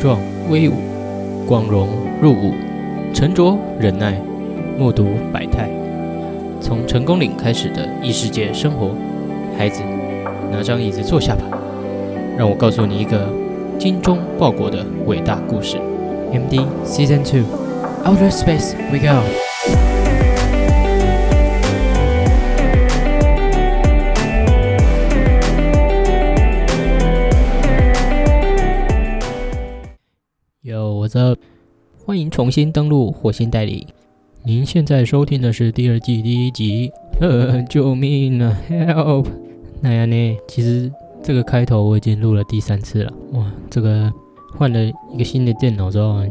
壮威武，光荣入伍，沉着忍耐，目睹百态。从成功岭开始的异世界生活，孩子，拿张椅子坐下吧，让我告诉你一个精忠报国的伟大故事。MD Season Two Outer Space We Go。So 欢迎重新登录火星代理。您现在收听的是第二季第一集。呃，救命啊！Help！那样呢？其实这个开头我已经录了第三次了。哇，这个换了一个新的电脑之后，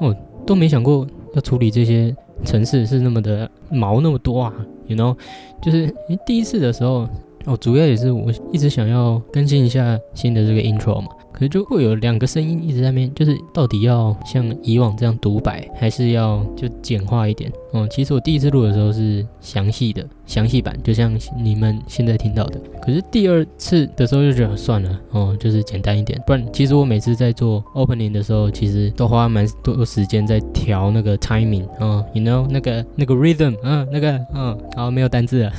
哦，都没想过要处理这些程式是那么的毛那么多啊！You know，就是第一次的时候，哦，主要也是我一直想要更新一下新的这个 intro 嘛。可是就会有两个声音一直在面，就是到底要像以往这样独白，还是要就简化一点？哦，其实我第一次录的时候是详细的详细版，就像你们现在听到的。可是第二次的时候就觉得算了，哦，就是简单一点。不然，其实我每次在做 opening 的时候，其实都花蛮多时间在调那个 timing，哦，you know 那个那个 rhythm，嗯，那个，嗯，好，没有单字了，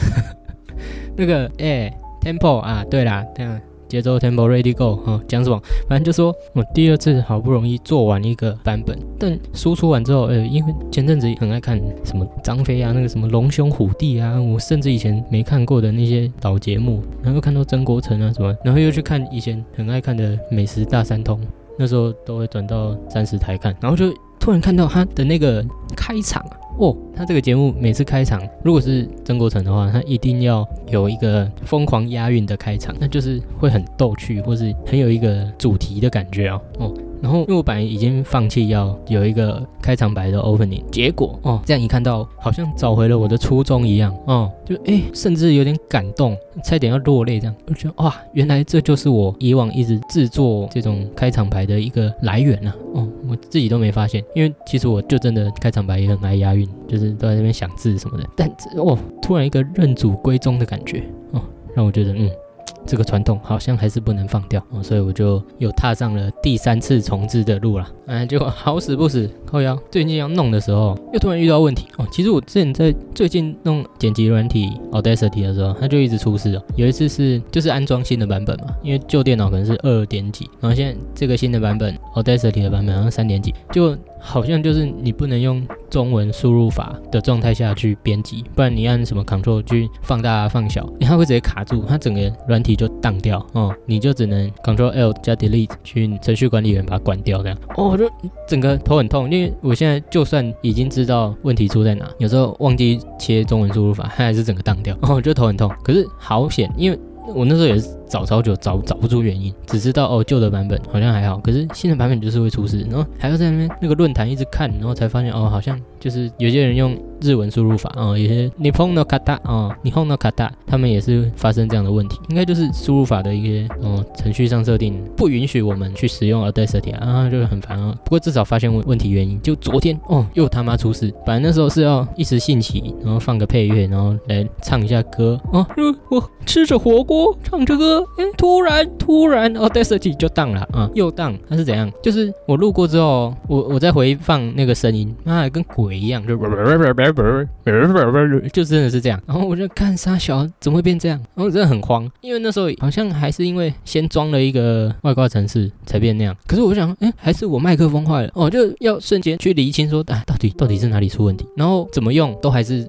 那个，哎，tempo 啊，对啦，这样。节奏 tempo ready go 哈，讲什么？反正就说我第二次好不容易做完一个版本，但输出完之后，呃，因为前阵子很爱看什么张飞啊，那个什么龙兄虎弟啊，我甚至以前没看过的那些老节目，然后看到曾国成啊什么，然后又去看以前很爱看的美食大三通，那时候都会转到三十台看，然后就突然看到他的那个开场啊。哦，他这个节目每次开场，如果是曾国成的话，他一定要有一个疯狂押韵的开场，那就是会很逗趣，或是很有一个主题的感觉哦。哦。然后，因为我本来已经放弃要有一个开场白的 opening，结果哦，这样一看到，好像找回了我的初衷一样，哦，就哎，甚至有点感动，差点要落泪，这样，我觉得哇，原来这就是我以往一直制作这种开场白的一个来源啊，哦，我自己都没发现，因为其实我就真的开场白也很爱押韵，就是都在那边想字什么的，但哦，突然一个认祖归宗的感觉，哦，让我觉得嗯。这个传统好像还是不能放掉哦，所以我就又踏上了第三次重置的路了。哎，结果好死不死，后腰最近要弄的时候，又突然遇到问题哦。其实我之前在最近弄剪辑软体 Audacity 的时候，它就一直出事哦。有一次是就是安装新的版本嘛，因为旧电脑可能是二点几，然后现在这个新的版本 Audacity 的版本好像三点几，就。好像就是你不能用中文输入法的状态下去编辑，不然你按什么 Ctrl 去放大放小，它会直接卡住，它整个软体就宕掉哦，你就只能 Ctrl L 加 Delete 去程序管理员把它关掉这样。哦，我就整个头很痛，因为我现在就算已经知道问题出在哪，有时候忘记切中文输入法，它还是整个宕掉，哦，就头很痛。可是好险，因为我那时候也是。找超久找找不出原因，只知道哦旧的版本好像还好，可是新的版本就是会出事，然后还要在那边那个论坛一直看，然后才发现哦好像就是有些人用日文输入法啊，有些你碰到卡达啊，你碰到卡达，他们也是发生这样的问题，应该就是输入法的一些哦程序上设定不允许我们去使用 Audacity 啊，就是很烦啊。不过至少发现问问题原因，就昨天哦又他妈出事，本来那时候是要一时兴起，然后放个配乐，然后来唱一下歌啊，我吃着火锅唱着歌。哎，突然突然，Audacity 就当了啊，又当，它是怎样？就是我路过之后，我我再回放那个声音，妈跟鬼一样，就就真的是这样。然后我就看沙小怎么会变这样，然后真的很慌，因为那时候好像还是因为先装了一个外挂程式才变那样。可是我想，哎，还是我麦克风坏了哦，就要瞬间去厘清说，啊，到底到底是哪里出问题？然后怎么用都还是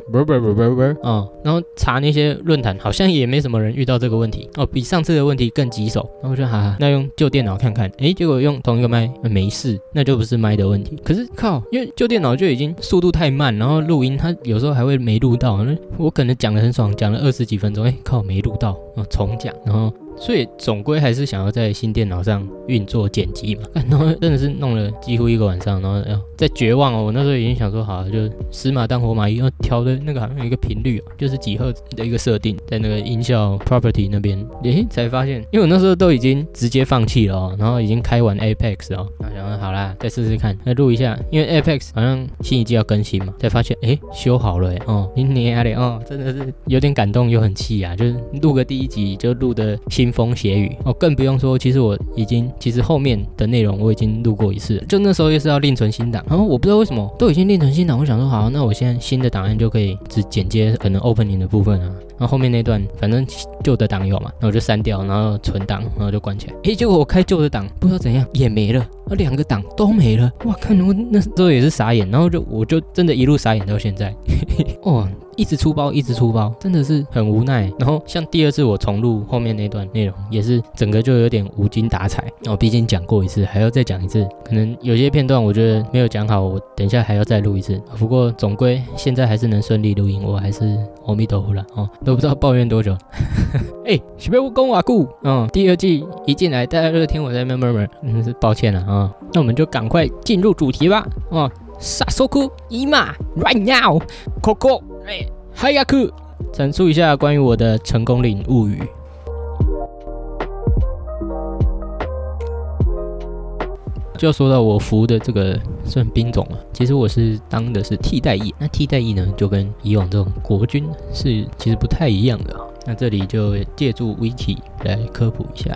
啊，然后查那些论坛，好像也没什么人遇到这个问题哦，比上。上次的问题更棘手，然后我就哈哈，那用旧电脑看看，哎，结果用同一个麦没事，那就不是麦的问题。可是靠，因为旧电脑就已经速度太慢，然后录音它有时候还会没录到，我可能讲的很爽，讲了二十几分钟，哎，靠，没录到，啊，重讲，然后。所以总归还是想要在新电脑上运作剪辑嘛，然后真的是弄了几乎一个晚上，然后在绝望哦，我那时候已经想说好了，就死马当活马医，要调的那个好像有一个频率，就是几赫的一个设定，在那个音效 property 那边，诶才发现，因为我那时候都已经直接放弃了哦，然后已经开完 Apex 哦，然后想说好啦，再试试看，再录一下，因为 Apex 好像新一季要更新嘛，才发现诶修好了诶，哦，你捏的哦，真的是有点感动又很气啊，就是录个第一集就录的腥风血雨哦，更不用说，其实我已经其实后面的内容我已经录过一次，就那时候又是要另存新档，然后我不知道为什么都已经另存新档，我想说好，那我现在新的档案就可以只剪接可能 opening 的部分啊。然后后面那段反正旧的档有嘛，那我就删掉，然后存档，然后就关起来。诶，结果我开旧的档，不知道怎样也没了，那两个档都没了。哇，看我那时候也是傻眼，然后就我就真的一路傻眼到现在。哦。一直出包，一直出包，真的是很无奈。然后像第二次我重录后面那段内容，也是整个就有点无精打采。哦，毕竟讲过一次，还要再讲一次，可能有些片段我觉得没有讲好，我等一下还要再录一次。不过总归现在还是能顺利录音，我还是阿弥陀佛了哦，都不知道抱怨多久。哎，许别无功瓦固。嗯，第二季一进来，大家都听我在那边 murmur，真是抱歉了啊。那我们就赶快进入主题吧。哦。萨索库伊玛，right now，Coco，哎，海亚克，阐述一下关于我的成功岭物语。就要说到我服的这个算兵种了，其实我是当的是替代役。那替代役呢，就跟以往这种国军是其实不太一样的。那这里就借助 Wiki 来科普一下。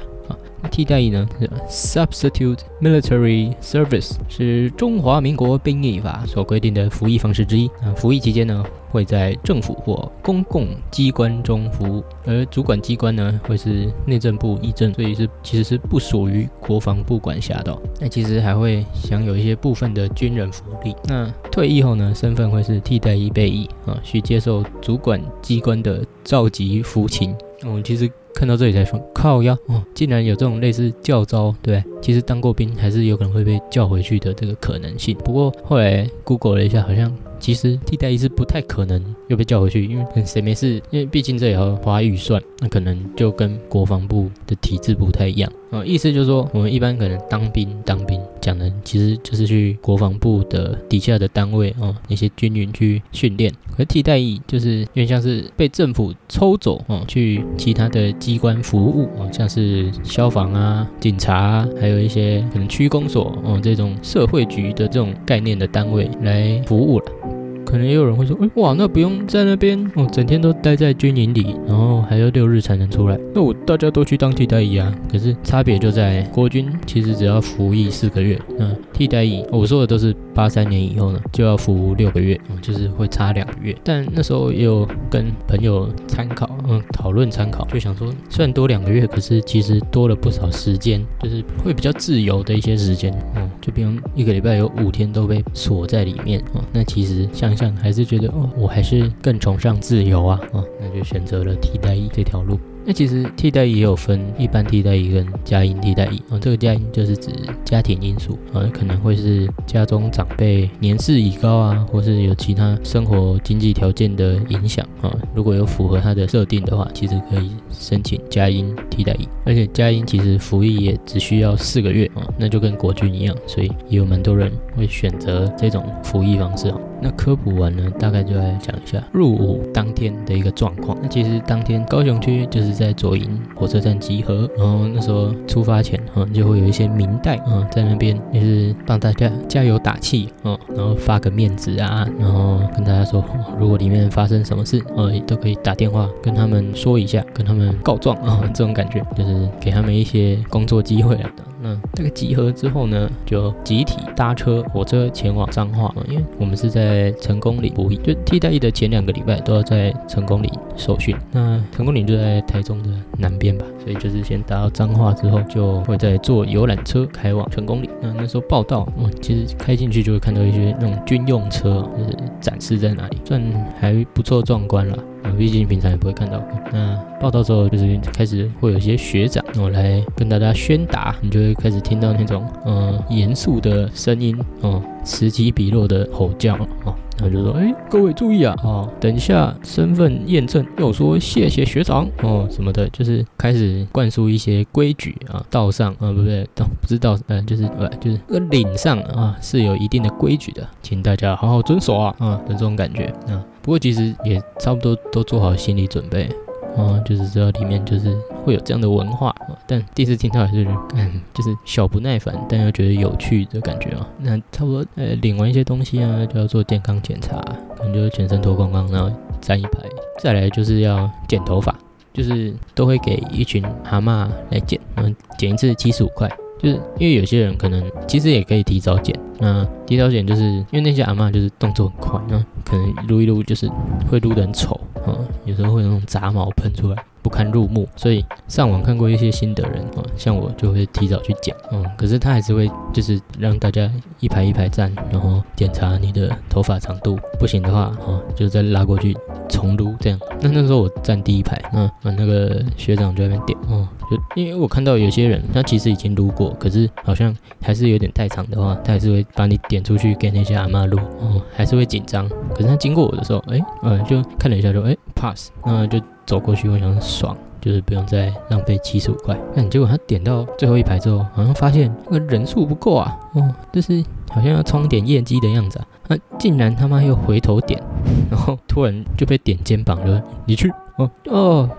替代役呢？Substitute military service 是中华民国兵役法所规定的服役方式之一。啊，服役期间呢，会在政府或公共机关中服务，而主管机关呢，会是内政部议政，所以是其实是不属于国防部管辖的。那其实还会享有一些部分的军人福利。那退役后呢，身份会是替代役备役啊，需接受主管机关的召集服勤。我其实。看到这里才说靠呀，哦，竟然有这种类似教招，对，其实当过兵还是有可能会被叫回去的这个可能性。不过后来 Google 了一下，好像。其实替代役是不太可能又被叫回去，因为谁没事？因为毕竟这也要花预算，那可能就跟国防部的体制不太一样意思就是说，我们一般可能当兵当兵讲的其实就是去国防部的底下的单位哦，那些军营去训练。可替代役就是有点像是被政府抽走哦，去其他的机关服务哦，像是消防啊、警察，还有一些可能区公所哦这种社会局的这种概念的单位来服务了。可能也有人会说，哎，哇，那不用在那边哦，整天都待在军营里，然后还要六日才能出来。那我大家都去当替代役啊。可是差别就在国军其实只要服役四个月，那替代役我说的都是八三年以后呢，就要服六个月，就是会差两个月。但那时候也有跟朋友参考，嗯，讨论参考，就想说，虽然多两个月，可是其实多了不少时间，就是会比较自由的一些时间，嗯，就比如一个礼拜有五天都被锁在里面，哦，那其实像。还是觉得哦，我还是更崇尚自由啊，啊，那就选择了替代役这条路。那其实替代役也有分一般替代役跟家因替代役啊，这个家因就是指家庭因素啊，可能会是家中长辈年事已高啊，或是有其他生活经济条件的影响啊，如果有符合它的设定的话，其实可以申请家因替代役，而且家因其实服役也只需要四个月啊，那就跟国军一样，所以也有蛮多人会选择这种服役方式啊。那科普完呢，大概就来讲一下入伍当天的一个状况。那其实当天高雄区就是。在左营火车站集合，然后那时候出发前，啊，就会有一些明代啊，在那边也是帮大家加油打气，啊，然后发个面子啊，然后跟大家说，如果里面发生什么事，啊，都可以打电话跟他们说一下，跟他们告状啊，这种感觉就是给他们一些工作机会啊。那这个集合之后呢，就集体搭车火车前往彰化，因为我们是在成功里服役，就替代役的前两个礼拜都要在成功里受训。那成功里就在台中的南边吧，所以就是先搭到彰化之后，就会再坐游览车开往成功里。那那时候报道，嗯，其实开进去就会看到一些那种军用车，就是展示在哪里，算还不错壮观了。啊，毕竟平常也不会看到。那报道之后，就是开始会有一些学长，我来跟大家宣达，你就会开始听到那种嗯严肃的声音，哦，此起彼落的吼叫，哦，然后就说，哎，各位注意啊，哦，等一下身份验证，又说谢谢学长，哦，什么的，就是开始灌输一些规矩啊，道上啊，不对，道 不是道，呃，就是呃，就是个领上啊是有一定的规矩的，请大家好好遵守啊，啊的这种感觉啊。不过其实也差不多都做好心理准备，啊，就是知道里面就是会有这样的文化，但第一次听到还是嗯，就是小不耐烦，但又觉得有趣的感觉啊。那差不多呃领完一些东西啊，就要做健康检查，可能就全身脱光光，然后站一排。再来就是要剪头发，就是都会给一群蛤蟆来剪，嗯剪一次七十五块。就是因为有些人可能其实也可以提早剪，那提早剪就是因为那些阿嬷就是动作很快，那可能撸一撸就是会撸得很丑啊，有时候会那种杂毛喷出来。不堪入目，所以上网看过一些心得人啊，像我就会提早去剪，嗯，可是他还是会就是让大家一排一排站，然后检查你的头发长度，不行的话，哦，就再拉过去重撸这样。那那时候我站第一排，那那那个学长就在那边点，哦，因为我看到有些人他其实已经撸过，可是好像还是有点太长的话，他还是会把你点出去给那些阿妈撸，哦，还是会紧张。可是他经过我的时候，哎，嗯，就看了一下，就哎 pass，那就。走过去，我想爽，就是不用再浪费七十五块。但结果他点到最后一排之后，好像发现那个人数不够啊，哦，就是好像要冲点业绩的样子啊。他竟然他妈又回头点，然后突然就被点肩膀了，你去哦哦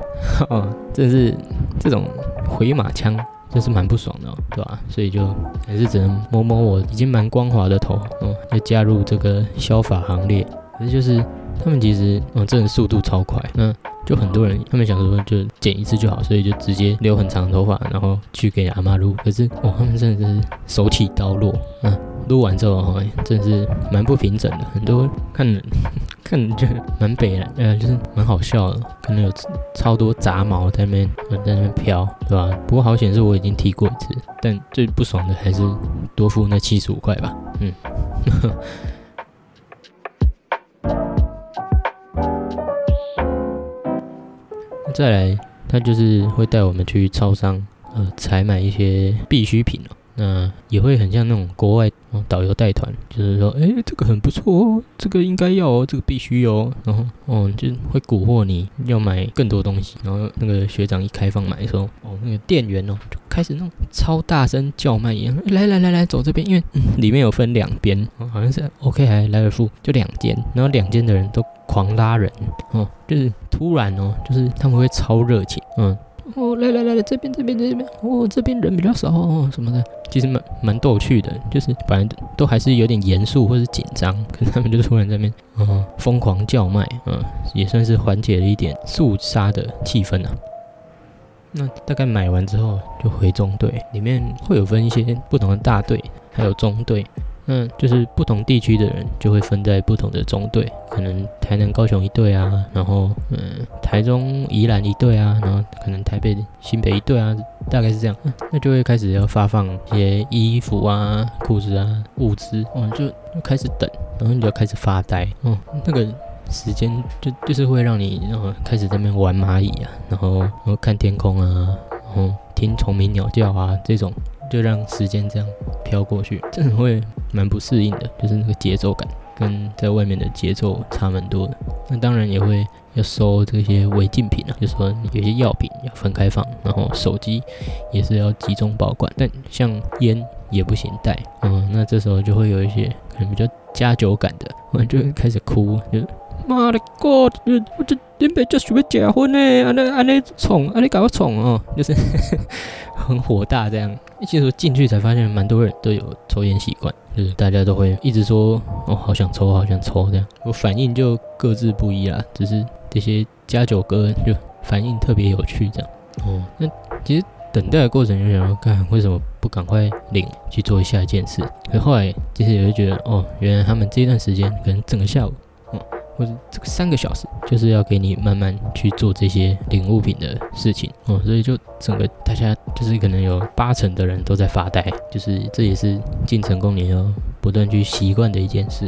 哦，真是这种回马枪，真是蛮不爽的，对吧？所以就还是只能摸摸我已经蛮光滑的头，哦，要加入这个消法行列。可是就是他们其实，哦，真的速度超快，那。就很多人，他们想说就剪一次就好，所以就直接留很长的头发，然后去给阿妈撸。可是我，他们真的是手起刀落，嗯，撸完之后真是蛮不平整的，很多看 看着就蛮北的，呃，就是蛮好笑的，可能有超多杂毛在那边在那边飘，对吧？不过好险是我已经剃过一次，但最不爽的还是多付那七十五块吧，嗯。再来，他就是会带我们去超商，呃，采买一些必需品哦。那也会很像那种国外导游带团，就是说，哎，这个很不错哦，这个应该要哦，这个必须哦。然后，嗯，就会蛊惑你要买更多东西。然后那个学长一开放买的时候，哦，那个店员哦就开始那种超大声叫卖一样，来来来来，走这边，因为里面有分两边，好像是 OK 还莱尔富，就两间，然后两间的人都狂拉人，哦，就是突然哦，就是他们会超热情，嗯。哦，来来来来，这边这边这边，哦，这边人比较少哦，什么的，其实蛮蛮逗趣的，就是本来都还是有点严肃或者紧张，可是他们就突然在那边，嗯，疯狂叫卖，嗯，也算是缓解了一点肃杀的气氛啊。那大概买完之后就回中队，里面会有分一些不同的大队，还有中队。嗯，就是不同地区的人就会分在不同的中队，可能台南、高雄一队啊，然后嗯，台中、宜兰一队啊，然后可能台北、新北一队啊，大概是这样。那就会开始要发放一些衣服啊、裤子啊、物资，嗯，就开始等，然后你就开始发呆，嗯，那个时间就就是会让你然后开始在那边玩蚂蚁啊，然后然后看天空啊，然后听虫鸣鸟叫啊这种。就让时间这样飘过去，真的会蛮不适应的，就是那个节奏感跟在外面的节奏差蛮多的。那当然也会要收这些违禁品啊，就说有些药品要分开放，然后手机也是要集中保管，但像烟也不行带。嗯，那这时候就会有一些可能比较加酒感的，我就会开始哭，就妈的 God，，我这准备就准备结婚呢，安尼安尼宠，安尼搞我宠哦，就是很火大这样。其实进去才发现，蛮多人都有抽烟习惯，就是大家都会一直说哦，好想抽，好想抽这样。我反应就各自不一啦，只是这些加酒哥就反应特别有趣这样。哦，那其实等待的过程就想要，看为什么不赶快领去做下一件事？可后来其实也会觉得，哦，原来他们这一段时间可能整个下午。或者这个三个小时就是要给你慢慢去做这些领物品的事情哦，所以就整个大家就是可能有八成的人都在发呆，就是这也是进成功你要不断去习惯的一件事。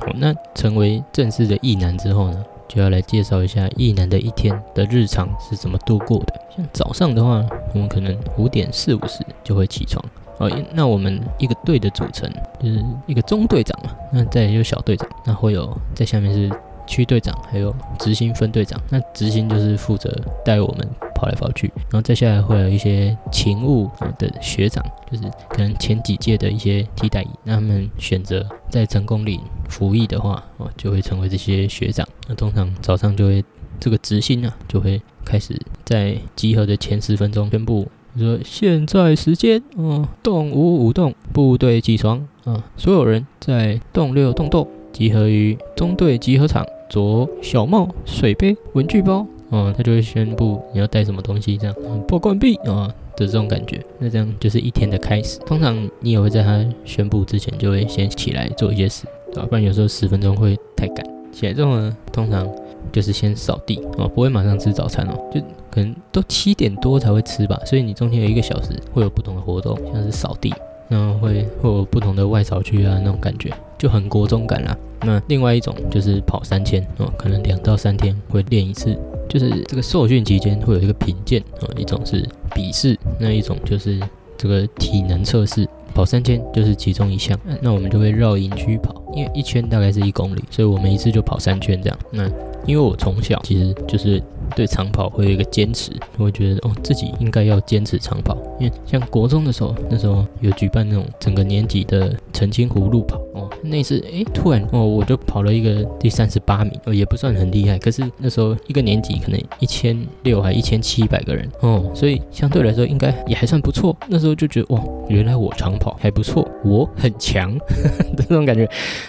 好，那成为正式的异男之后呢，就要来介绍一下异男的一天的日常是怎么度过的。像早上的话，我们可能五点四五十就会起床。哦，那我们一个队的组成就是一个中队长嘛，那再有小队长，那会有在下面是区队长，还有执行分队长。那执行就是负责带我们跑来跑去，然后再下来会有一些勤务的学长，就是可能前几届的一些替代役，那他们选择在成功岭服役的话，哦，就会成为这些学长。那通常早上就会这个执行啊，就会开始在集合的前十分钟宣布。说现在时间，嗯，动五五动，部队起床，啊，所有人在动六动动，集合于中队集合场，左小帽、水杯、文具包，哦，他就会宣布你要带什么东西，这样报关闭啊的这种感觉。那这样就是一天的开始。通常你也会在他宣布之前就会先起来做一些事，对吧？不然有时候十分钟会太赶。起来之后呢，通常就是先扫地哦，不会马上吃早餐哦，就可能都七点多才会吃吧。所以你中间有一个小时会有不同的活动，像是扫地，然后会会有不同的外扫区啊那种感觉，就很国中感啦。那另外一种就是跑三千哦，可能两到三天会练一次，就是这个受训期间会有一个评鉴啊，一种是笔试，那一种就是这个体能测试。跑三千就是其中一项，那我们就会绕营区跑，因为一圈大概是一公里，所以我们一次就跑三圈这样。那因为我从小其实就是对长跑会有一个坚持，我会觉得哦自己应该要坚持长跑，因为像国中的时候，那时候有举办那种整个年级的澄清湖路跑哦，那次哎突然哦我就跑了一个第三十八名哦也不算很厉害，可是那时候一个年级可能一千六还一千七百个人哦，所以相对来说应该也还算不错。那时候就觉得哇原来我长跑还不错，我很强 的那种感觉，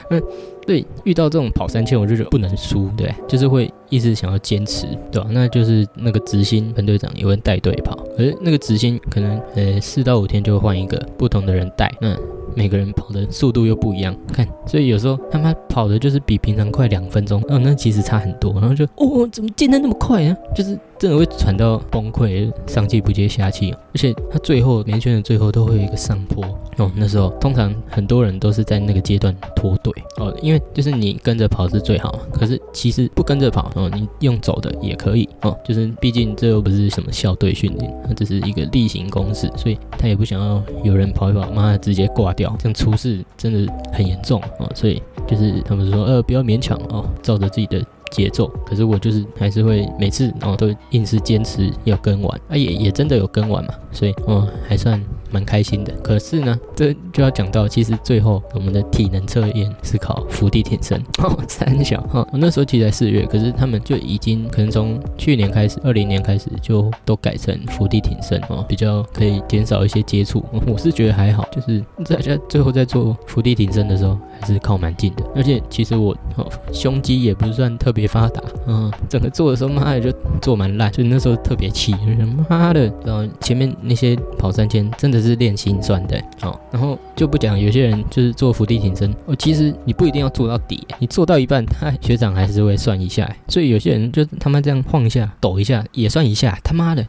嗯。对，遇到这种跑三千，我就觉得不能输，对，就是会一直想要坚持，对吧？那就是那个执行分队长也会带队跑，而那个执行可能呃四到五天就会换一个不同的人带，那每个人跑的速度又不一样，看，所以有时候他妈跑的就是比平常快两分钟，哦，那其实差很多，然后就哦，怎么进的那么快啊？就是真的会喘到崩溃，上气不接下气。而且他最后连圈的最后都会有一个上坡哦，那时候通常很多人都是在那个阶段脱队哦，因为就是你跟着跑是最好，可是其实不跟着跑哦，你用走的也可以哦，就是毕竟这又不是什么校队训练，它只是一个例行公事，所以他也不想要有人跑一跑，妈直接挂掉。这样出事真的很严重啊，所以就是他们说，呃，不要勉强哦，照着自己的。节奏，可是我就是还是会每次哦都硬是坚持要跟完，啊也也真的有跟完嘛，所以哦还算蛮开心的。可是呢，这就要讲到，其实最后我们的体能测验是考伏地挺身 哦，三小哈，我那时候其实才四月，可是他们就已经可能从去年开始，二零年开始就都改成伏地挺身哦，比较可以减少一些接触。我是觉得还好，就是大家最后在做伏地挺身的时候还是靠蛮近的，而且其实我哦胸肌也不算特别。也发达，嗯，整个做的时候，妈的就做蛮烂，就那时候特别气，就是妈的，然后前面那些跑三千真的是练心算的，哦，然后就不讲有些人就是做伏地挺身，哦，其实你不一定要做到底，你做到一半，他学长还是会算一下，所以有些人就他妈这样晃一下、抖一下也算一下，他妈的，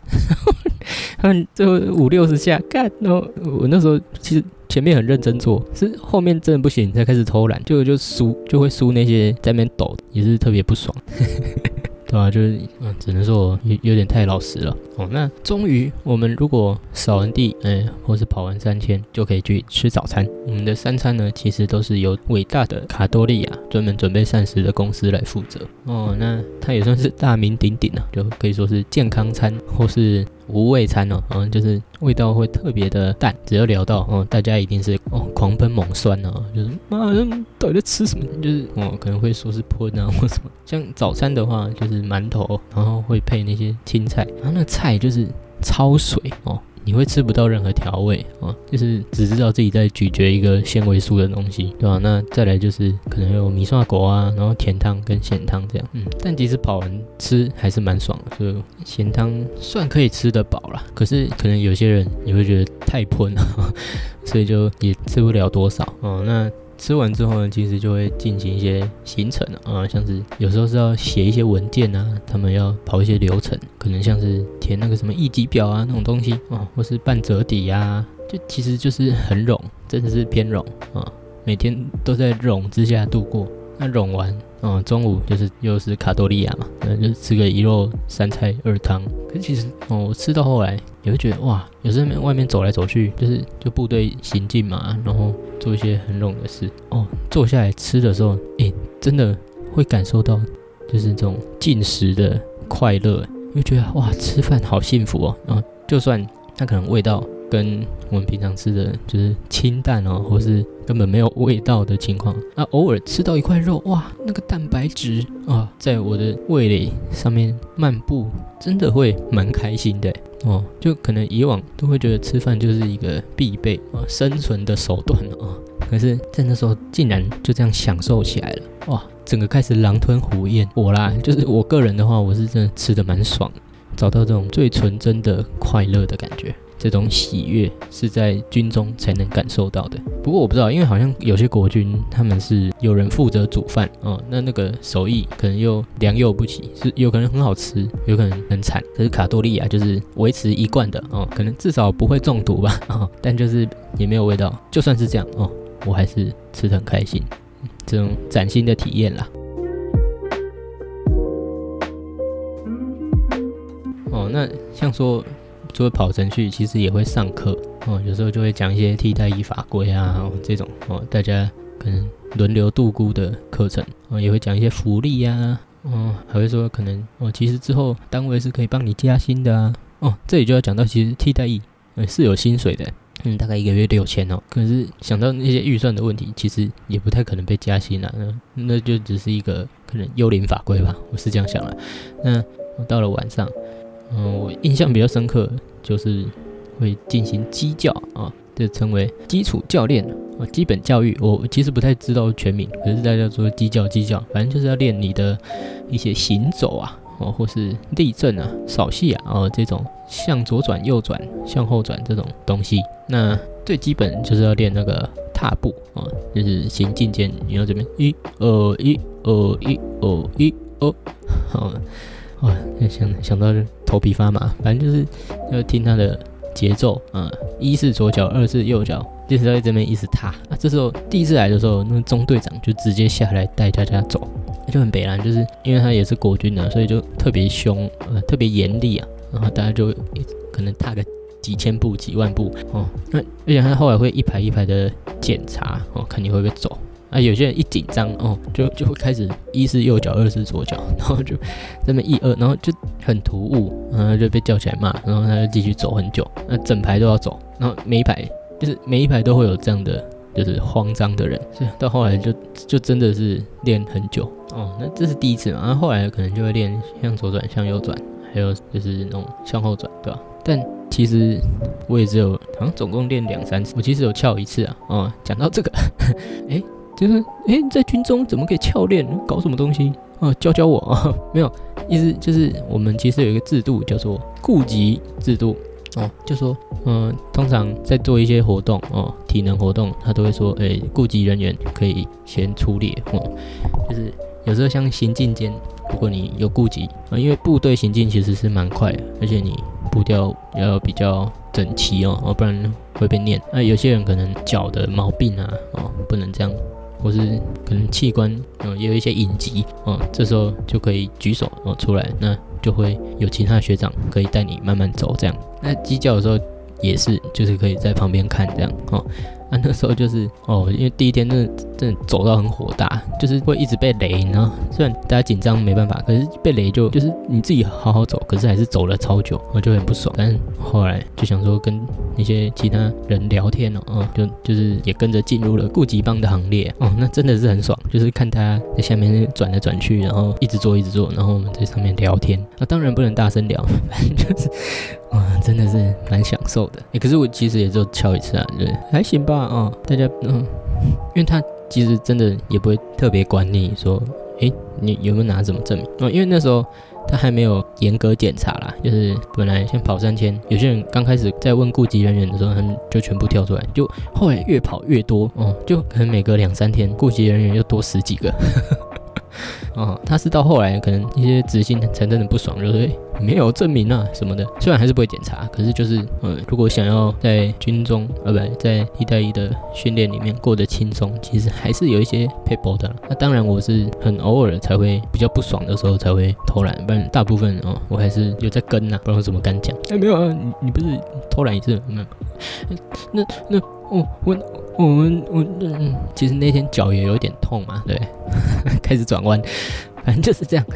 他们最后五六十下干，然后我那时候其实。前面很认真做，是后面真的不行才开始偷懒，就就输就会输那些在那边抖，也是特别不爽，对啊？就是嗯，只能说有有点太老实了哦。那终于我们如果扫完地，哎，或是跑完三千，就可以去吃早餐。我们的三餐呢，其实都是由伟大的卡多利亚专门准备膳食的公司来负责哦。那它也算是大名鼎鼎了，就可以说是健康餐或是。无味餐哦，嗯，就是味道会特别的淡，只要聊到哦，大家一定是哦狂喷猛酸哦，就是妈到底在吃什么？就是哦可能会说是喷啊或什么。像早餐的话，就是馒头，然后会配那些青菜，然后那菜就是焯水哦。你会吃不到任何调味啊，就是只知道自己在咀嚼一个纤维素的东西，对吧？那再来就是可能有米刷果啊，然后甜汤跟咸汤这样，嗯，但其实跑完吃还是蛮爽的，就咸汤算可以吃得饱了，可是可能有些人你会觉得太喷了，所以就也吃不了多少哦。那吃完之后呢，其实就会进行一些行程啊，像是有时候是要写一些文件啊，他们要跑一些流程，可能像是填那个什么一级表啊那种东西啊，或是办折抵呀，就其实就是很冗，真的是偏冗啊，每天都在冗之下度过。那冗完，嗯，中午就是又是卡多利亚嘛，嗯，就吃个一肉三菜二汤。可其实哦，我吃到后来你会觉得哇，有时候外面走来走去，就是就部队行进嘛，然后做一些很冷的事哦，坐下来吃的时候，诶，真的会感受到就是这种进食的快乐，会觉得哇，吃饭好幸福哦。然后就算它可能味道。跟我们平常吃的就是清淡哦，或是根本没有味道的情况，那偶尔吃到一块肉，哇，那个蛋白质啊，在我的味蕾上面漫步，真的会蛮开心的哦。就可能以往都会觉得吃饭就是一个必备啊，生存的手段啊。可是，在那时候竟然就这样享受起来了，哇！整个开始狼吞虎咽。我啦，就是我个人的话，我是真的吃的蛮爽，找到这种最纯真的快乐的感觉。这种喜悦是在军中才能感受到的。不过我不知道，因为好像有些国军他们是有人负责煮饭哦，那那个手艺可能又良莠不齐，是有可能很好吃，有可能很惨。可是卡多利亚就是维持一贯的哦，可能至少不会中毒吧 哦，但就是也没有味道。就算是这样哦，我还是吃得很开心，这种崭新的体验啦。哦，那像说。除了跑程序，其实也会上课哦。有时候就会讲一些替代役法规啊，这种哦，大家可能轮流度估的课程哦，也会讲一些福利呀，哦，还会说可能哦，其实之后单位是可以帮你加薪的啊。哦，这里就要讲到，其实替代役呃是有薪水的，嗯，大概一个月六千哦。可是想到那些预算的问题，其实也不太可能被加薪啊。那那就只是一个可能幽灵法规吧，我是这样想的。那到了晚上。嗯，我印象比较深刻，就是会进行基教啊，这称为基础教练啊，基本教育。我其实不太知道全名，可是大家说基教基教，反正就是要练你的一些行走啊，哦，或是立正啊、扫戏啊，哦，这种向左转、右转、向后转这种东西。那最基本就是要练那个踏步啊，就是行进间你要这边一、二、一、二、一、二、一、二，好。哇，想想到头皮发麻，反正就是要听他的节奏啊，一是左脚，二是右脚，就是在这边一直踏。啊，这时候第一次来的时候，那中队长就直接下来带大家走，就很北蓝，就是因为他也是国军的，所以就特别凶，呃，特别严厉啊。然后大家就可能踏个几千步、几万步哦，那而且他后来会一排一排的检查哦，看你会不会走。啊，有些人一紧张哦，就就会开始一是右脚，二是左脚，然后就这么一二，然后就很突兀，然后就被叫起来骂，然后他就继续走很久，那整排都要走，然后每一排就是每一排都会有这样的就是慌张的人，所以到后来就就真的是练很久哦。那这是第一次嘛，然后后来可能就会练向左转、向右转，还有就是那种向后转，对吧？但其实我也只有好像总共练两三次，我其实有翘一次啊。哦，讲到这个，哎。就是哎，在军中怎么可以翘练？搞什么东西啊？教教我啊！没有意思，就是我们其实有一个制度叫做顾及制度哦，就说嗯，通常在做一些活动哦，体能活动，他都会说哎，顾及人员可以先出列哦。就是有时候像行进间，如果你有顾及啊，因为部队行进其实是蛮快的，而且你步调要比较整齐哦，哦，不然会被念。那有些人可能脚的毛病啊，哦，不能这样。或是可能器官嗯也有一些隐疾哦，这时候就可以举手哦出来，那就会有其他学长可以带你慢慢走这样。那鸡叫的时候也是，就是可以在旁边看这样哦。那时候就是哦，因为第一天真的真的走到很火大，就是会一直被雷，然后虽然大家紧张没办法，可是被雷就就是你自己好好走，可是还是走了超久，我就很不爽。但是后来就想说跟那些其他人聊天了哦，啊，就就是也跟着进入了顾及帮的行列哦，那真的是很爽，就是看他在下面转来转去，然后一直做一直做，然后我们在上面聊天啊，当然不能大声聊，反正就是啊，真的是蛮享受的。哎，可是我其实也就敲一次啊，对，还行吧。哦，大家嗯，因为他其实真的也不会特别管你说，诶，你有没有拿什么证明？哦，因为那时候他还没有严格检查啦，就是本来先跑三千，有些人刚开始在问顾及人员的时候，他们就全部跳出来，就后来越跑越多，哦，就可能每隔两三天顾及人员又多十几个。哦，他是到后来可能一些执行才真的不爽，就是没有证明啊什么的。虽然还是不会检查，可是就是呃，如果想要在军中呃不在一带一的训练里面过得轻松，其实还是有一些 paper 的。那当然我是很偶尔才会比较不爽的时候才会偷懒，不然大部分哦我还是有在跟呐，不然我怎么敢讲？哎没有啊，你你不是偷懒一次没有？那那哦我。我们我嗯，其实那天脚也有点痛嘛，对，开始转弯，反正就是这样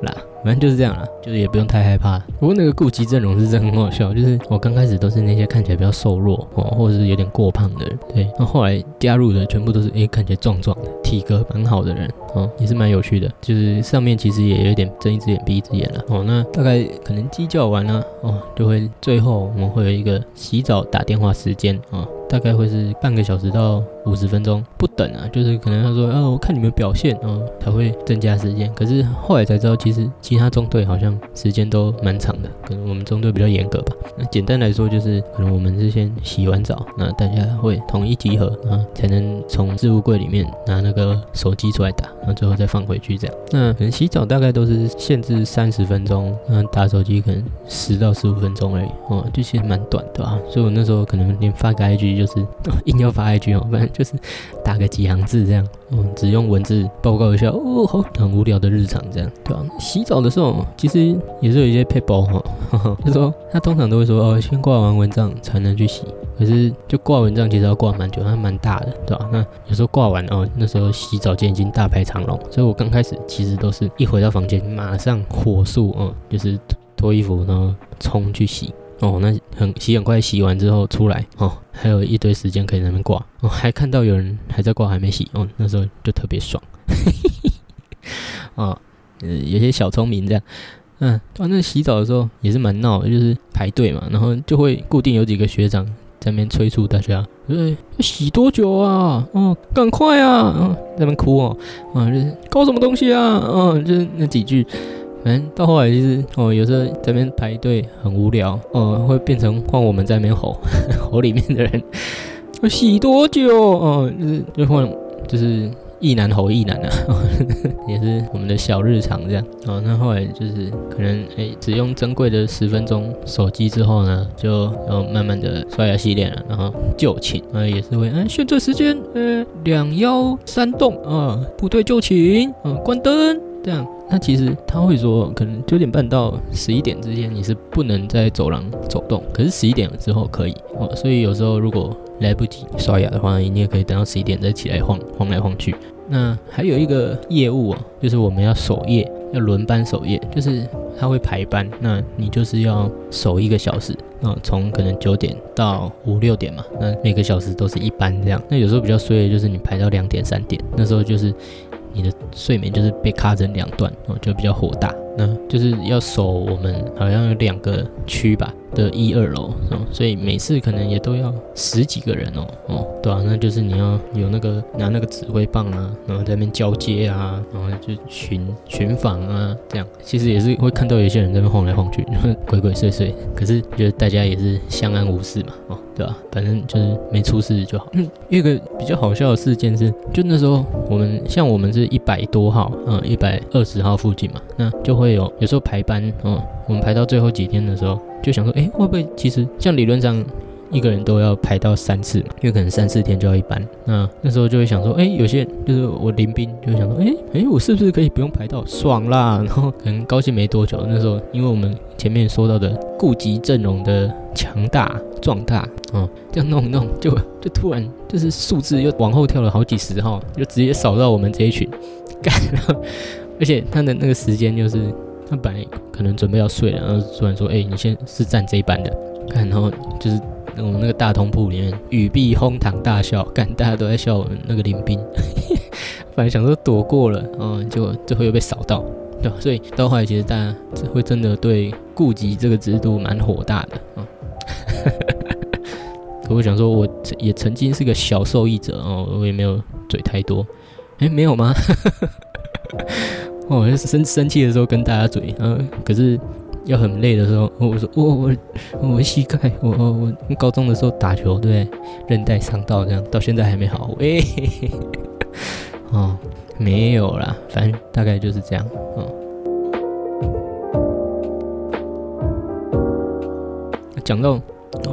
啦，反正就是这样啦，就是也不用太害怕。不过那个顾及阵容是真的很好笑，就是我刚开始都是那些看起来比较瘦弱哦，或者是有点过胖的人，对，然后后来加入的全部都是诶看起来壮壮的，体格蛮好的人哦，也是蛮有趣的。就是上面其实也有点睁一只眼闭一只眼了哦。那大概可能鸡叫完了哦，就会最后我们会有一个洗澡打电话时间啊。大概会是半个小时到五十分钟不等啊，就是可能他说，哦，我看你们表现，哦，才会增加时间。可是后来才知道，其实其他中队好像时间都蛮长的，可能我们中队比较严格吧。那简单来说，就是可能我们是先洗完澡，那大家会统一集合啊，才能从置物柜里面拿那个手机出来打，然后最后再放回去这样。那可能洗澡大概都是限制三十分钟，那打手机可能十到十五分钟而已，哦，就其实蛮短的啊。所以我那时候可能连发个 IG 就是硬要发 IG 哦，反正就是打个几行字这样，嗯，只用文字报告一下哦，好很无聊的日常这样，对吧？洗澡的时候其实也是有一些配包哈，就说他通常都会说哦，先挂完蚊帐才能去洗，可是就挂蚊帐其实要挂蛮久，它蛮大的，对吧？那有时候挂完哦，那时候洗澡间已经大排长龙，所以我刚开始其实都是一回到房间马上火速哦，就是脱衣服然后冲去洗。哦，那很洗很快，洗完之后出来哦，还有一堆时间可以在那边挂哦，还看到有人还在挂还没洗哦，那时候就特别爽，哦，呃，有些小聪明这样，嗯，反正洗澡的时候也是蛮闹，就是排队嘛，然后就会固定有几个学长在那边催促大家，对，洗多久啊？哦，赶快啊！嗯，在那边哭哦，啊，就是搞什么东西啊？嗯，就是那几句。反正到后来就是哦，有时候这边排队很无聊哦，会变成换我们在那边吼 吼里面的人，我洗多久哦，就是就换就是一男吼一男啊，也是我们的小日常这样哦。那后来就是可能哎，只用珍贵的十分钟手机之后呢，就要慢慢的刷牙洗脸了，然后就寝啊，也是会嗯，选择时间呃两幺三动啊，部队就寝啊，关灯这样。那其实他会说，可能九点半到十一点之间你是不能在走廊走动，可是十一点了之后可以哦。所以有时候如果来不及刷牙的话，你也可以等到十一点再起来晃晃来晃去。那还有一个业务啊，就是我们要守夜，要轮班守夜，就是他会排班，那你就是要守一个小时啊，从可能九点到五六点嘛，那每个小时都是一班这样。那有时候比较衰的就是你排到两点三点，那时候就是。你的睡眠就是被卡成两段哦，就比较火大。那就是要守我们好像有两个区吧的一二楼，所以每次可能也都要十几个人哦哦，对啊，那就是你要有那个拿那个指挥棒啊，然后在那边交接啊，然后就巡巡访啊，这样其实也是会看到有些人在那边晃来晃去，鬼鬼祟祟，可是觉得大家也是相安无事嘛哦。对吧？反正就是没出事就好。嗯，一个比较好笑的事件是，就那时候我们像我们是一百多号，嗯，一百二十号附近嘛，那就会有有时候排班，嗯，我们排到最后几天的时候，就想说，哎，会不会其实像理论上。一个人都要排到三次，因为可能三四天就要一班。那那时候就会想说，哎，有些就是我临兵就会想说，哎哎，我是不是可以不用排到，爽啦？然后可能高兴没多久，那时候因为我们前面说到的顾及阵容的强大壮大，哦，这样弄弄就就突然就是数字又往后跳了好几十号，就直接扫到我们这一群，干了。而且他的那个时间就是他本来可能准备要睡了，然后突然说，哎，你先是站这一班的，看，然后就是。我们那个大通铺里面，雨碧哄堂大笑，看大家都在笑我们那个林兵，本来想说躲过了，嗯，结果最后又被扫到，对吧？所以到后来其实大家会真的对顾及这个制度蛮火大的，嗯。可我想说，我也曾经是个小受益者哦，我也没有嘴太多，哎，没有吗？哦，就生生气的时候跟大家嘴，嗯，可是。要很累的时候，我说我我我膝盖，我我我高中的时候打球，对，韧带伤到这样，到现在还没好。哎，哦，没有啦，反正大概就是这样。哦，讲到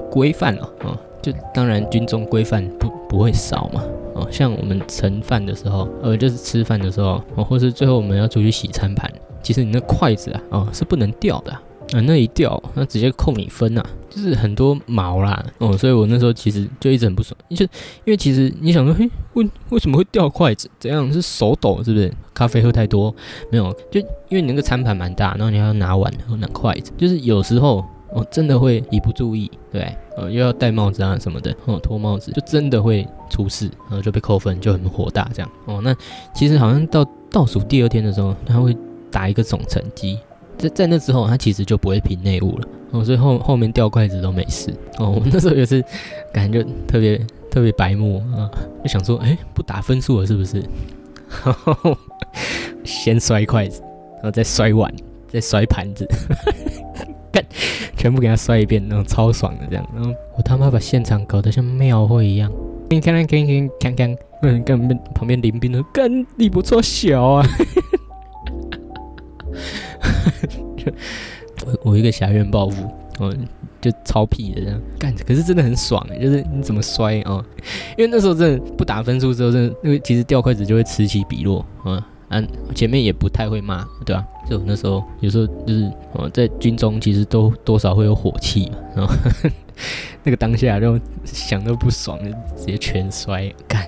规范了，哦，就当然军中规范不不会少嘛。哦，像我们盛饭的时候，呃，就是吃饭的时候，哦，或是最后我们要出去洗餐盘。其实你那筷子啊，哦是不能掉的，啊那一掉，那直接扣你分呐，就是很多毛啦，哦，所以我那时候其实就一直很不爽，就因为其实你想说，嘿，为为什么会掉筷子？怎样是手抖是不是？咖啡喝太多？没有，就因为你那个餐盘蛮大，然后你还要拿碗和拿筷子，就是有时候哦真的会一不注意，对，呃又要戴帽子啊什么的，哦脱帽子就真的会出事，然后就被扣分，就很火大这样。哦，那其实好像到倒数第二天的时候，他会。打一个总成绩，在在那之后，他其实就不会评内务了。哦，所以后后面掉筷子都没事。哦，我那时候也是感觉特别特别白目啊，就想说，哎，不打分数了是不是？先摔筷子，然后再摔碗，再摔盘子，干，全部给他摔一遍，那种超爽的这样。然后我他妈把现场搞得像庙会一样，你看看看看看看，嗯，跟旁边邻兵说，干，你不错，小啊。我我一个侠院报复，嗯，就超屁的这样干，可是真的很爽，就是你怎么摔啊？因为那时候真的不打分数之后，真的那个其实掉筷子就会此起彼落，嗯，啊，前面也不太会骂，对吧？就那时候有时候就是哦，在军中其实都多少会有火气嘛，然后 那个当下就想都不爽，就直接全摔干，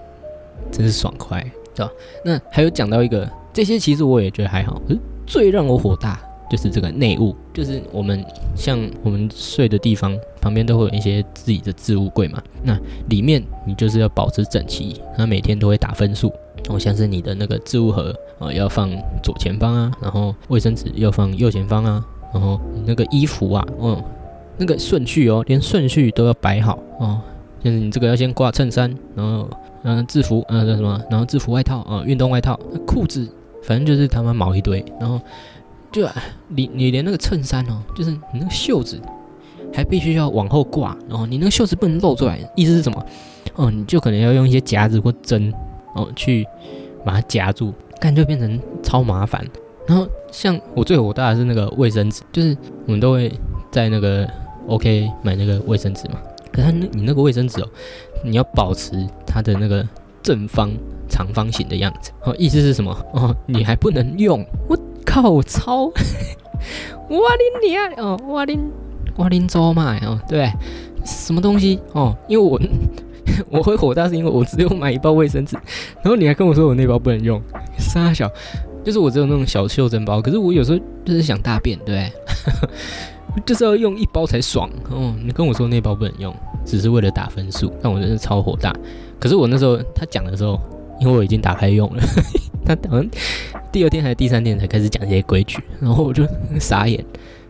真是爽快，对吧？那还有讲到一个，这些其实我也觉得还好，可是最让我火大。就是这个内务，就是我们像我们睡的地方旁边都会有一些自己的置物柜嘛，那里面你就是要保持整齐，那每天都会打分数，然后像是你的那个置物盒啊要放左前方啊，然后卫生纸要放右前方啊，然后那个衣服啊，嗯，那个顺序哦，连顺序都要摆好哦，就是你这个要先挂衬衫，然后嗯制服，嗯叫什么，然后制服外套啊，运动外套，裤子，反正就是他妈毛一堆，然后。就你你连那个衬衫哦，就是你那个袖子还必须要往后挂，然后你那个袖子不能露出来，意思是什么？哦，你就可能要用一些夹子或针哦去把它夹住，干就变成超麻烦。然后像我最火大的是那个卫生纸，就是我们都会在那个 OK 买那个卫生纸嘛，可是那你那个卫生纸哦，你要保持它的那个正方长方形的样子，哦，意思是什么？哦，你还不能用我。靠！我操！我拎你啊！哦，我拎我拎走嘛！哦，对，什么东西？哦，因为我 我会火大，是因为我只有买一包卫生纸，然后你还跟我说我那包不能用，傻小，就是我只有那种小袖珍包，可是我有时候就是想大便，对，就是要用一包才爽。哦，你跟我说那包不能用，只是为了打分数，但我真是超火大。可是我那时候他讲的时候，因为我已经打开用了。他好像第二天还是第三天才开始讲这些规矩，然后我就傻眼，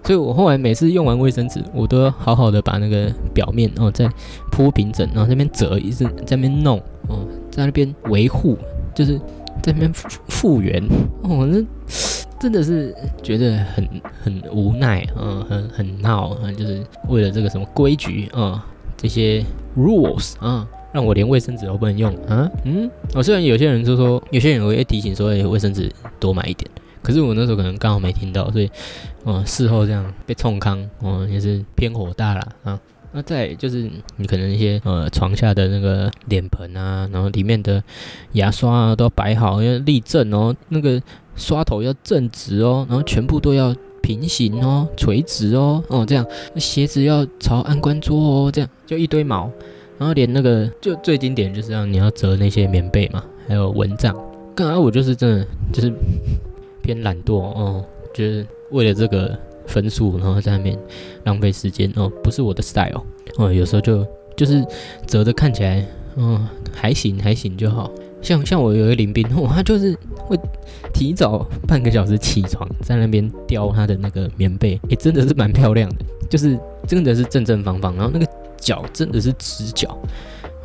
所以我后来每次用完卫生纸，我都要好好的把那个表面哦再铺平整，然后那边折，一直在那边弄哦，在那边维护，就是在那边复复原哦，那真的是觉得很很无奈啊，很很闹啊，就是为了这个什么规矩啊，这些 rules 啊。让我连卫生纸都不能用啊？嗯，哦，虽然有些人就说，有些人我会提醒说，卫生纸多买一点，可是我那时候可能刚好没听到，所以，哦，事后这样被冲康，哦，也是偏火大了啊。那再就是你可能一些呃床下的那个脸盆啊，然后里面的牙刷啊都要摆好，要立正哦，那个刷头要正直哦，然后全部都要平行哦，垂直哦，哦这样，鞋子要朝安官桌哦，这样就一堆毛。然后连那个就最经典就是让你要折那些棉被嘛，还有蚊帐。刚才我就是真的就是偏懒惰哦，就是为了这个分数，然后在那边浪费时间哦，不是我的 style 哦。有时候就就是折的看起来嗯还行还行就好。像像我有一个林兵，他就是会提早半个小时起床，在那边雕他的那个棉被，也真的是蛮漂亮的，就是真的是正正方方，然后那个。脚真的是直角，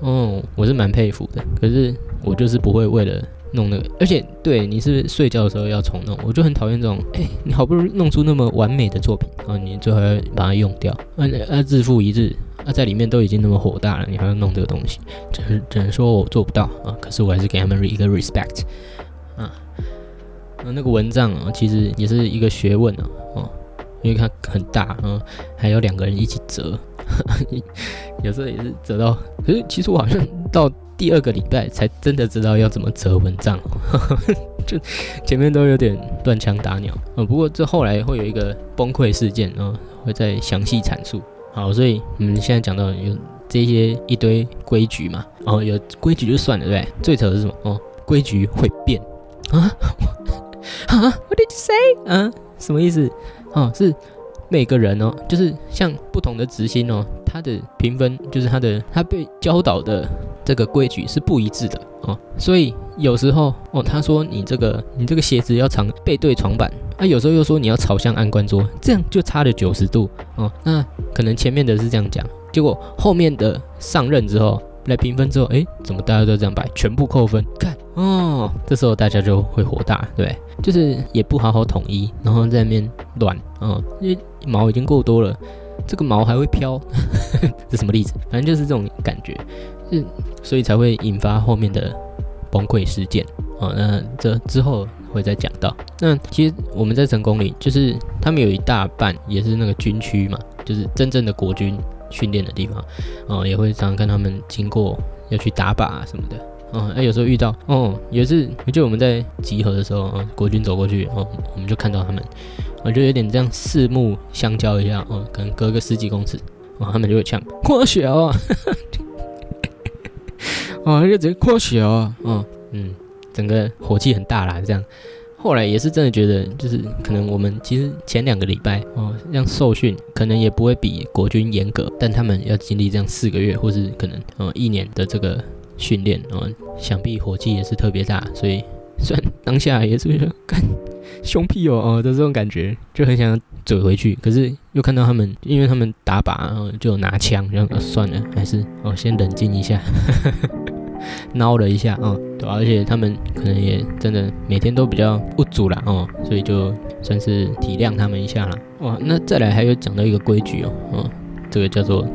哦，我是蛮佩服的。可是我就是不会为了弄那个，而且对你是睡觉的时候要重弄，我就很讨厌这种。哎，你好不容易弄出那么完美的作品，然后你最后要把它用掉，啊啊，日复一日，啊，在里面都已经那么火大了，你还要弄这个东西，只能只能说我做不到啊。可是我还是给他们一个 respect 啊。那那个蚊帐啊，其实也是一个学问啊，哦，因为它很大，嗯，还有两个人一起折。有时候也是折到，可是其实我好像到第二个礼拜才真的知道要怎么折蚊帐，就前面都有点断枪打鸟。呃，不过这后来会有一个崩溃事件啊，会再详细阐述。好，所以我们现在讲到有这些一堆规矩嘛，哦，有规矩就算了，对不对？最扯的是什么？哦，规矩会变啊 啊？What did you say？啊，什么意思？哦，是。每个人哦，就是像不同的执行哦，他的评分就是他的他被教导的这个规矩是不一致的哦，所以有时候哦，他说你这个你这个鞋子要藏背对床板，啊，有时候又说你要朝向安官桌，这样就差了九十度哦。那可能前面的是这样讲，结果后面的上任之后来评分之后，哎，怎么大家都这样摆，全部扣分？看哦，这时候大家就会火大，对，就是也不好好统一，然后在那边乱哦，因为毛已经够多了。这个毛还会飘，这什么例子？反正就是这种感觉，是所以才会引发后面的崩溃事件哦。那这之后会再讲到。那其实我们在成功里，就是他们有一大半也是那个军区嘛，就是真正的国军训练的地方哦，也会常常看他们经过要去打靶啊什么的哦。那有时候遇到哦，也是就我们在集合的时候啊，国军走过去哦，我们就看到他们。我就有点这样四目相交一下，哦，可能隔个十几公尺，哦，他们就会呛扩小啊，哦，就直接扩小啊，哦，嗯，整个火气很大啦，这样。后来也是真的觉得，就是可能我们其实前两个礼拜哦，这样受训可能也不会比国军严格，但他们要经历这样四个月或是可能呃一年的这个训练，哦，想必火气也是特别大，所以虽然当下也是觉得干。凶屁哦哦的这种感觉，就很想怼回去，可是又看到他们，因为他们打靶，然后就拿枪，然后算了，还是哦先冷静一下，挠了一下哦，对，而且他们可能也真的每天都比较不足啦哦，所以就算是体谅他们一下啦。哇，那再来还有讲到一个规矩哦，哦，这个叫做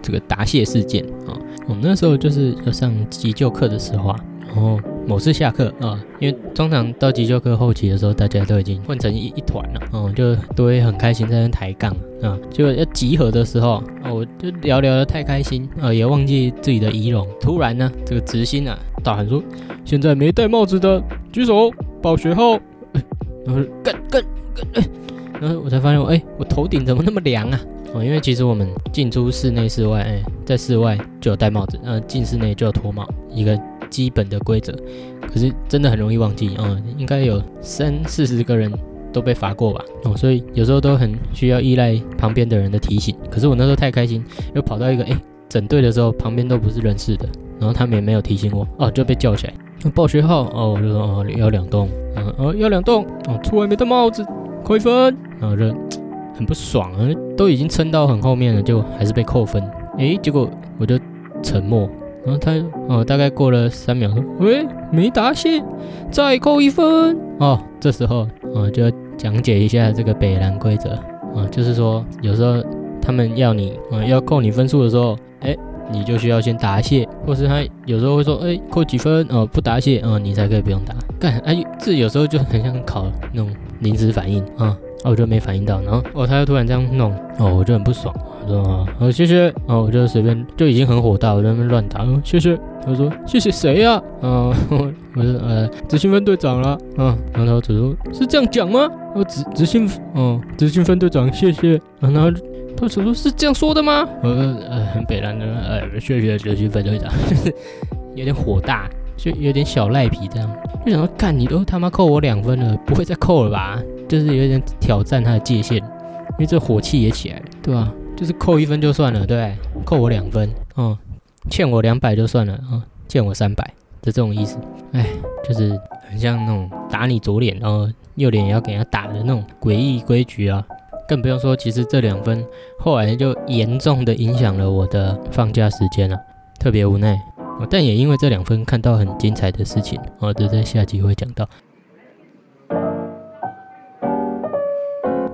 这个答谢事件啊，我们那时候就是要上急救课的时候啊，然后。某次下课啊，因为通常到急救课后期的时候，大家都已经混成一一团了，嗯，就都会很开心在那抬杠啊。结果要集合的时候，哦，我就聊聊的太开心，呃，也忘记自己的仪容。突然呢，这个执心啊大喊说：“现在没戴帽子的举手报学号。”然后干干干，然后我才发现我，哎，我头顶怎么那么凉啊？哦，因为其实我们进出室内、室外，哎，在室外就有戴帽子，呃，进室内就要脱帽，一个。基本的规则，可是真的很容易忘记啊！应该有三四十个人都被罚过吧？哦，所以有时候都很需要依赖旁边的人的提醒。可是我那时候太开心，又跑到一个哎整队的时候，旁边都不是认识的，然后他们也没有提醒我，哦，就被叫起来报学号哦，我就说哦要两栋，嗯哦要两栋哦，出外面戴帽子扣分，然后就很不爽啊，都已经撑到很后面了，就还是被扣分，哎，结果我就沉默。然后他哦，大概过了三秒，说：“喂，没答谢，再扣一分。”哦，这时候哦，就要讲解一下这个北蓝规则啊，就是说有时候他们要你啊要扣你分数的时候，你就需要先答谢，或是他有时候会说：“哎，扣几分？哦，不答谢，哦，你才可以不用答。”干，哎，这有时候就很像考那种临时反应啊。哦，我就没反应到，然后哦，他又突然这样弄，哦，我就很不爽，我说啊，哦，谢谢，哦，我就随便就已经很火大，我在那边乱打，谢谢，他说谢谢谁呀？啊，我说呃，执行分队长了，啊，然后他只说是这样讲吗？哦执执行，哦，执行分队长，谢谢，然后他只说是这样说的吗？呃呃，很北南的，呃，谢谢执行分队长，就是有点火大。就有点小赖皮这样，就想说，干你都他妈扣我两分了，不会再扣了吧？就是有点挑战他的界限，因为这火气也起来了，对吧？就是扣一分就算了，对，扣我两分，哦，欠我两百就算了，啊，欠我三百的这种意思，哎，就是很像那种打你左脸，然后右脸也要给人家打的那种诡异规矩啊，更不用说，其实这两分后来就严重的影响了我的放假时间了，特别无奈。但也因为这两分看到很精彩的事情，哦，都在下集会讲到。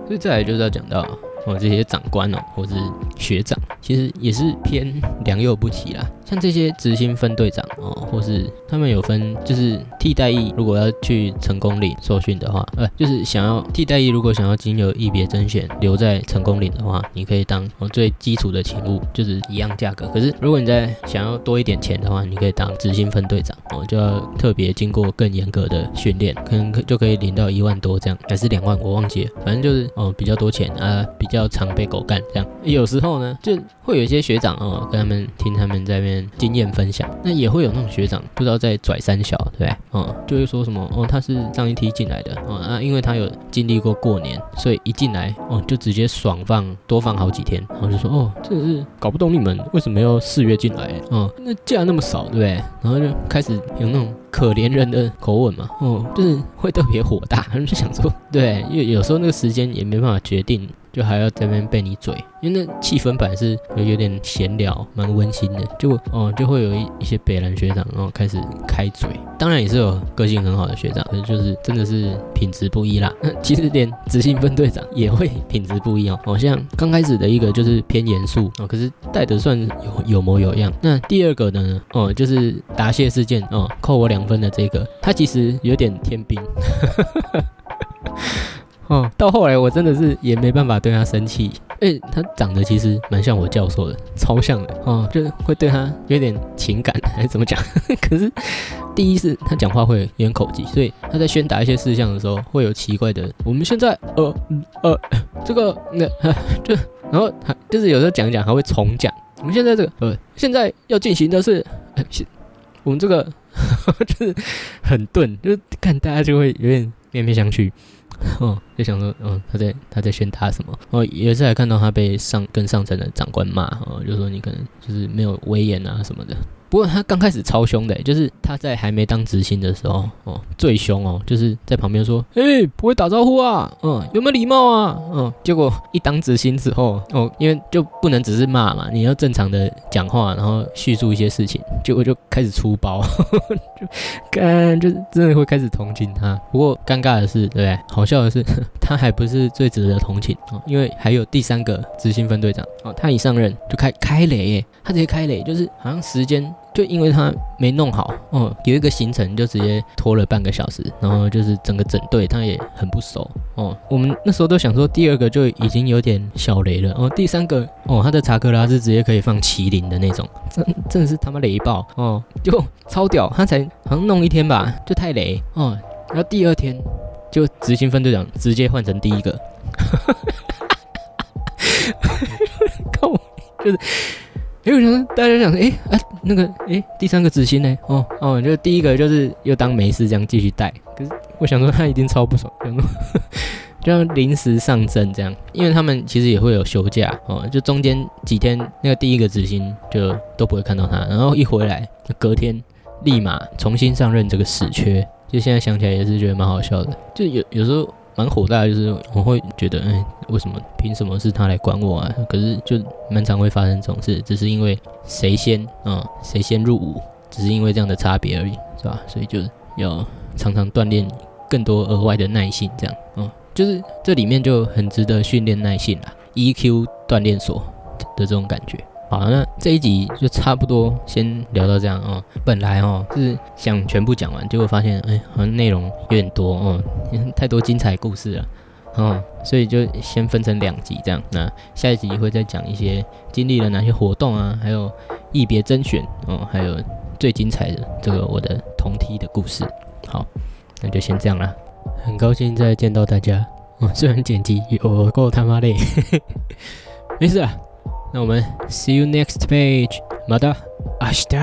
所以再来就是要讲到。哦，这些长官哦，或是学长，其实也是偏良莠不齐啦。像这些执行分队长哦，或是他们有分，就是替代役，如果要去成功岭受训的话，呃，就是想要替代役，如果想要经由役别甄选留在成功岭的话，你可以当哦最基础的勤务，就是一样价格。可是如果你在想要多一点钱的话，你可以当执行分队长哦，就要特别经过更严格的训练，可能可就可以领到一万多这样，还是两万，我忘记了，反正就是哦比较多钱啊比。较常被狗干这样，有时候呢，就会有一些学长哦，跟他们听他们在那边经验分享。那也会有那种学长不知道在拽三小，对不对？哦，就会说什么哦，他是上一梯进来的哦啊，因为他有经历过过年，所以一进来哦就直接爽放多放好几天，然后就说哦，这是搞不懂你们为什么要四月进来哦，那假那么少，对不对？然后就开始有那种。可怜人的口吻嘛，哦，就是会特别火大，就想说，对，因为有时候那个时间也没办法决定。就还要这边被你嘴，因为那气氛本来是有有点闲聊，蛮温馨的。就哦，就会有一一些北南学长，然后开始开嘴。当然也是有个性很好的学长，可是就是真的是品质不一啦。其实连执行分队长也会品质不一哦。好像刚开始的一个就是偏严肃哦，可是带的算有有模有样。那第二个呢，哦，就是答谢事件哦，扣我两分的这个，他其实有点天兵。哦，到后来我真的是也没办法对他生气，哎，他长得其实蛮像我教授的，超像的哦，就会对他有点情感还是怎么讲？可是第一是他讲话会有点口技，所以他在宣达一些事项的时候会有奇怪的。我们现在呃呃这个那就然后他就是有时候讲一讲还会重讲。我们现在这个呃现在要进行的是，我们这个 就是很钝，就是看大家就会有点面面相觑。哦，就想说，嗯，他在他在宣他什么？哦，有一次还看到他被上跟上层的长官骂，哦，就说你可能就是没有威严啊什么的。不过他刚开始超凶的，就是他在还没当执行的时候，哦，最凶哦，就是在旁边说，哎，不会打招呼啊，嗯，有没有礼貌啊，嗯，结果一当执行之后，哦，因为就不能只是骂嘛，你要正常的讲话，然后叙述一些事情，结果就开始出包，就干，就是真的会开始同情他。不过尴尬的是，对不对？好笑的是，他还不是最值得同情哦，因为还有第三个执行分队长哦，他一上任就开开雷耶，他直接开雷，就是好像时间。就因为他没弄好，哦，有一个行程就直接拖了半个小时，然后就是整个整队他也很不熟，哦，我们那时候都想说第二个就已经有点小雷了，哦，第三个，哦，他的查克拉是直接可以放麒麟的那种，真真的是他妈雷爆，哦，就超屌，他才好像弄一天吧，就太雷，哦，然后第二天就执行分队长直接换成第一个，靠，就是。因为什么？大家想说，哎啊，那个，哎，第三个执行呢？哦哦，就第一个就是又当没事这样继续带。可是我想说，他一定超不爽，想说 就像临时上阵这样，因为他们其实也会有休假哦，就中间几天那个第一个执行就都不会看到他，然后一回来，隔天立马重新上任这个死缺，就现在想起来也是觉得蛮好笑的，就有有时候。蛮火大，就是我会觉得，哎，为什么凭什么是他来管我啊？可是就蛮常会发生这种事，只是因为谁先啊，谁先入伍，只是因为这样的差别而已，是吧？所以就要常常锻炼更多额外的耐性，这样，嗯，就是这里面就很值得训练耐性啦，EQ 锻炼所的这种感觉。好，那这一集就差不多先聊到这样哦。本来哦是想全部讲完，结果发现哎，好像内容有点多哦，太多精彩故事了哦，所以就先分成两集这样。那下一集会再讲一些经历了哪些活动啊，还有一别甄选哦，还有最精彩的这个我的同梯的故事。好，那就先这样啦。很高兴再见到大家哦，虽然剪辑 有够他妈累，没事啊。那我们 see you next page，また明日。